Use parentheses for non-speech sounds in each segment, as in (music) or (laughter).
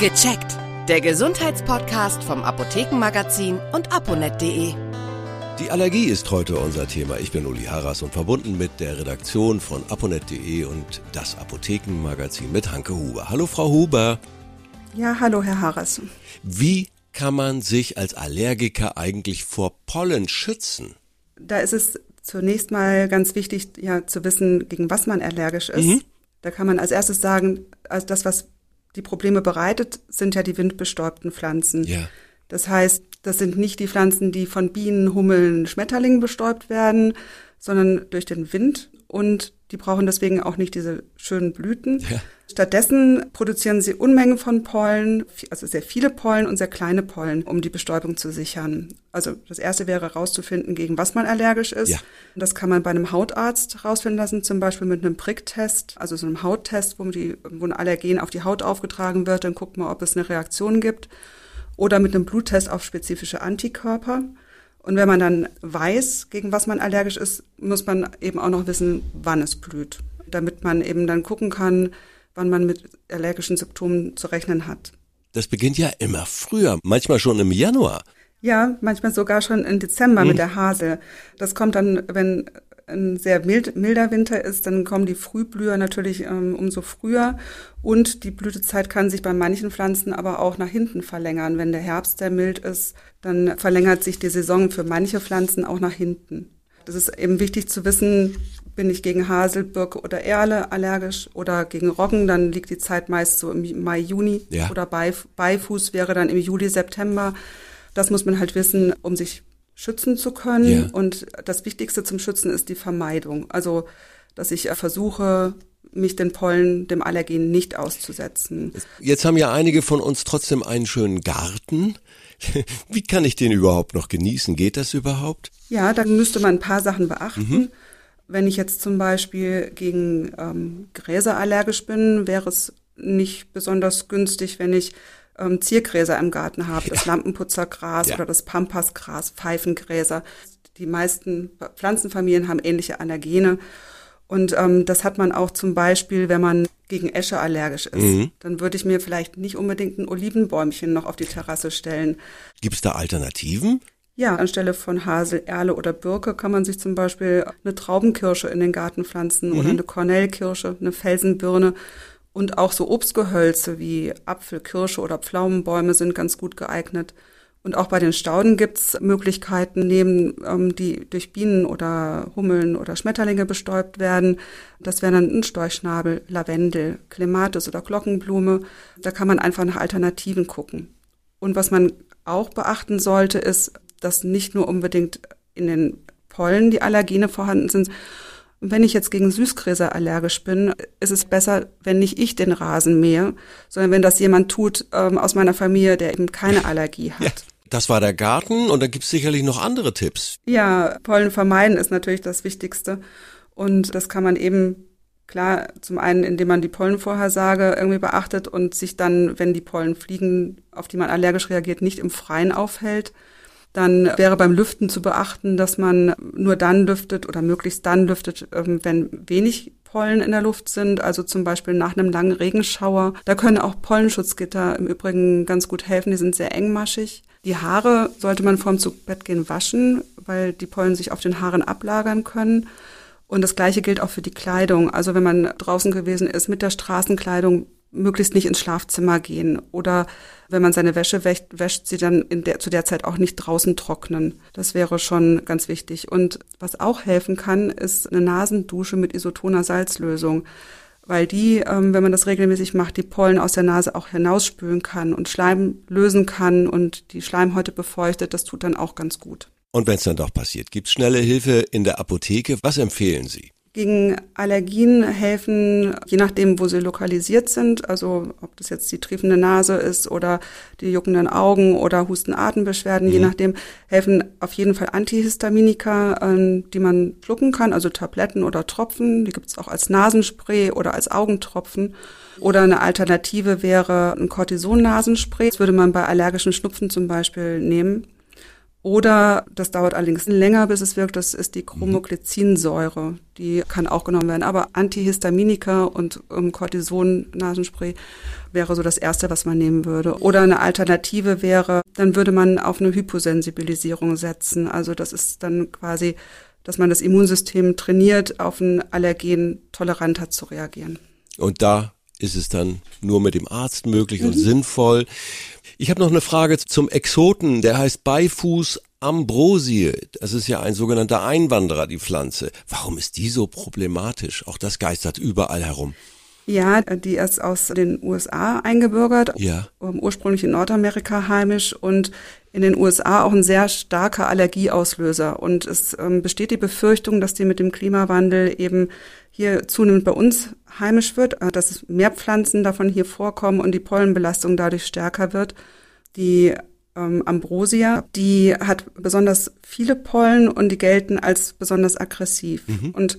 Gecheckt. Der Gesundheitspodcast vom Apothekenmagazin und aponet.de. Die Allergie ist heute unser Thema. Ich bin Uli Harras und verbunden mit der Redaktion von aponet.de und das Apothekenmagazin mit Hanke Huber. Hallo Frau Huber. Ja, hallo Herr Harras. Wie kann man sich als Allergiker eigentlich vor Pollen schützen? Da ist es zunächst mal ganz wichtig, ja, zu wissen, gegen was man allergisch ist. Mhm. Da kann man als erstes sagen, also das, was die Probleme bereitet, sind ja die windbestäubten Pflanzen. Ja. Das heißt, das sind nicht die Pflanzen, die von Bienen, Hummeln, Schmetterlingen bestäubt werden, sondern durch den Wind und die brauchen deswegen auch nicht diese schönen Blüten. Ja. Stattdessen produzieren sie Unmengen von Pollen, also sehr viele Pollen und sehr kleine Pollen, um die Bestäubung zu sichern. Also das erste wäre herauszufinden, gegen was man allergisch ist. Ja. Das kann man bei einem Hautarzt herausfinden lassen, zum Beispiel mit einem Pricktest, also so einem Hauttest, wo, die, wo ein Allergen auf die Haut aufgetragen wird. Dann guckt man, ob es eine Reaktion gibt. Oder mit einem Bluttest auf spezifische Antikörper. Und wenn man dann weiß, gegen was man allergisch ist, muss man eben auch noch wissen, wann es blüht, damit man eben dann gucken kann, wann man mit allergischen Symptomen zu rechnen hat. Das beginnt ja immer früher, manchmal schon im Januar. Ja, manchmal sogar schon im Dezember hm. mit der Hasel. Das kommt dann, wenn ein sehr mild, milder Winter ist, dann kommen die Frühblüher natürlich ähm, umso früher. Und die Blütezeit kann sich bei manchen Pflanzen aber auch nach hinten verlängern. Wenn der Herbst sehr mild ist, dann verlängert sich die Saison für manche Pflanzen auch nach hinten. Das ist eben wichtig zu wissen, bin ich gegen Hasel, Birke oder Erle allergisch oder gegen Roggen, dann liegt die Zeit meist so im Mai, Juni ja. oder Beifuß wäre dann im Juli, September. Das muss man halt wissen, um sich schützen zu können. Ja. Und das Wichtigste zum Schützen ist die Vermeidung. Also, dass ich versuche, mich den Pollen, dem Allergen nicht auszusetzen. Jetzt haben ja einige von uns trotzdem einen schönen Garten. (laughs) Wie kann ich den überhaupt noch genießen? Geht das überhaupt? Ja, da müsste man ein paar Sachen beachten. Mhm. Wenn ich jetzt zum Beispiel gegen ähm, Gräser allergisch bin, wäre es nicht besonders günstig, wenn ich ähm, Ziergräser im Garten habe, ja. das Lampenputzergras ja. oder das Pampasgras, Pfeifengräser. Die meisten Pflanzenfamilien haben ähnliche Allergene. Und ähm, das hat man auch zum Beispiel, wenn man gegen Esche allergisch ist. Mhm. Dann würde ich mir vielleicht nicht unbedingt ein Olivenbäumchen noch auf die Terrasse stellen. Gibt es da Alternativen? Ja, anstelle von Hasel, Erle oder Birke kann man sich zum Beispiel eine Traubenkirsche in den Garten pflanzen mhm. oder eine Kornellkirsche, eine Felsenbirne und auch so Obstgehölze wie Apfel, Kirsche oder Pflaumenbäume sind ganz gut geeignet. Und auch bei den Stauden gibt's Möglichkeiten, neben ähm, die durch Bienen oder Hummeln oder Schmetterlinge bestäubt werden. Das wäre dann ein Storchschnabel, Lavendel, Clematis oder Glockenblume. Da kann man einfach nach Alternativen gucken. Und was man auch beachten sollte, ist, dass nicht nur unbedingt in den Pollen die Allergene vorhanden sind, wenn ich jetzt gegen Süßgräser allergisch bin, ist es besser, wenn nicht ich den Rasen mähe, sondern wenn das jemand tut ähm, aus meiner Familie, der eben keine Allergie hat. Ja, das war der Garten und da gibt es sicherlich noch andere Tipps. Ja, Pollen vermeiden ist natürlich das Wichtigste. Und das kann man eben klar, zum einen, indem man die Pollenvorhersage irgendwie beachtet und sich dann, wenn die Pollen fliegen, auf die man allergisch reagiert, nicht im Freien aufhält. Dann wäre beim Lüften zu beachten, dass man nur dann lüftet oder möglichst dann lüftet, ähm, wenn wenig Pollen in der Luft sind, also zum Beispiel nach einem langen Regenschauer. Da können auch Pollenschutzgitter im Übrigen ganz gut helfen, die sind sehr engmaschig. Die Haare sollte man vorm Zubettgehen waschen, weil die Pollen sich auf den Haaren ablagern können. Und das Gleiche gilt auch für die Kleidung. Also wenn man draußen gewesen ist mit der Straßenkleidung, möglichst nicht ins Schlafzimmer gehen oder wenn man seine Wäsche wäscht, wäscht sie dann der, zu der Zeit auch nicht draußen trocknen. Das wäre schon ganz wichtig. Und was auch helfen kann, ist eine Nasendusche mit isotoner Salzlösung, weil die, ähm, wenn man das regelmäßig macht, die Pollen aus der Nase auch hinausspülen kann und Schleim lösen kann und die Schleimhäute befeuchtet. Das tut dann auch ganz gut. Und wenn es dann doch passiert, gibt schnelle Hilfe in der Apotheke. Was empfehlen Sie? Gegen Allergien helfen, je nachdem, wo sie lokalisiert sind, also ob das jetzt die triefende Nase ist oder die juckenden Augen oder Husten-Atembeschwerden, mhm. je nachdem, helfen auf jeden Fall Antihistaminika, ähm, die man schlucken kann, also Tabletten oder Tropfen. Die gibt es auch als Nasenspray oder als Augentropfen. Oder eine Alternative wäre ein Cortison-Nasenspray. Das würde man bei allergischen Schnupfen zum Beispiel nehmen. Oder, das dauert allerdings länger, bis es wirkt, das ist die Chromoglycinsäure. Die kann auch genommen werden. Aber Antihistaminika und ähm, Cortison-Nasenspray wäre so das Erste, was man nehmen würde. Oder eine Alternative wäre, dann würde man auf eine Hyposensibilisierung setzen. Also das ist dann quasi, dass man das Immunsystem trainiert, auf ein Allergen toleranter zu reagieren. Und da ist es dann nur mit dem Arzt möglich mhm. und sinnvoll. Ich habe noch eine Frage zum Exoten, der heißt Beifuß Ambrosie. Das ist ja ein sogenannter Einwanderer, die Pflanze. Warum ist die so problematisch? Auch das geistert überall herum. Ja, die ist aus den USA eingebürgert, ja. ursprünglich in Nordamerika heimisch und in den USA auch ein sehr starker Allergieauslöser. Und es ähm, besteht die Befürchtung, dass die mit dem Klimawandel eben hier zunehmend bei uns heimisch wird, äh, dass mehr Pflanzen davon hier vorkommen und die Pollenbelastung dadurch stärker wird. Die ähm, Ambrosia, die hat besonders viele Pollen und die gelten als besonders aggressiv. Mhm. Und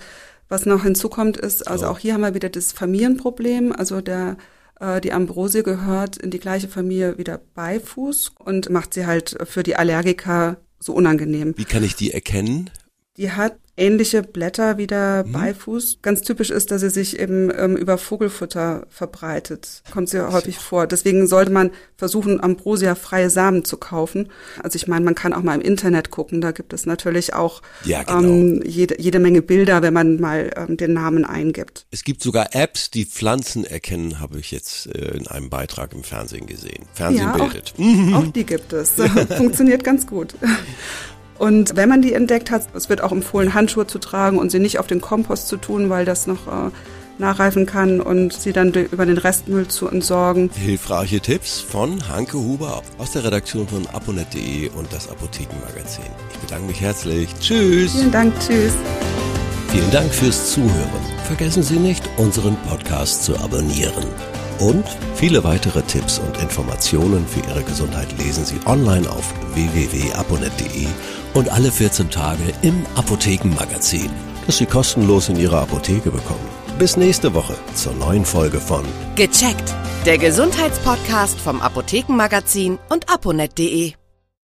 was noch hinzukommt ist, also auch hier haben wir wieder das Familienproblem, also der äh, die Ambrosie gehört in die gleiche Familie wie der Beifuß und macht sie halt für die Allergiker so unangenehm. Wie kann ich die erkennen? Die hat ähnliche Blätter wie der mhm. Beifuß. Ganz typisch ist, dass sie sich eben ähm, über Vogelfutter verbreitet. Kommt sehr häufig vor. Deswegen sollte man versuchen, Ambrosia freie Samen zu kaufen. Also ich meine, man kann auch mal im Internet gucken. Da gibt es natürlich auch ja, genau. ähm, jede, jede Menge Bilder, wenn man mal ähm, den Namen eingibt. Es gibt sogar Apps, die Pflanzen erkennen, habe ich jetzt äh, in einem Beitrag im Fernsehen gesehen. Fernsehen ja, bildet. Auch, (laughs) auch die gibt es. (laughs) Funktioniert ganz gut. Und wenn man die entdeckt hat, es wird auch empfohlen, Handschuhe zu tragen und sie nicht auf den Kompost zu tun, weil das noch äh, nachreifen kann und sie dann über den Restmüll zu entsorgen. Hilfreiche Tipps von Hanke Huber aus der Redaktion von aponet.de und das Apothekenmagazin. Ich bedanke mich herzlich. Tschüss. Vielen Dank. Tschüss. Vielen Dank fürs Zuhören. Vergessen Sie nicht, unseren Podcast zu abonnieren. Und viele weitere Tipps und Informationen für Ihre Gesundheit lesen Sie online auf www.aponet.de und alle 14 Tage im Apothekenmagazin, das Sie kostenlos in Ihrer Apotheke bekommen. Bis nächste Woche zur neuen Folge von Gecheckt, der Gesundheitspodcast vom Apothekenmagazin und aponet.de.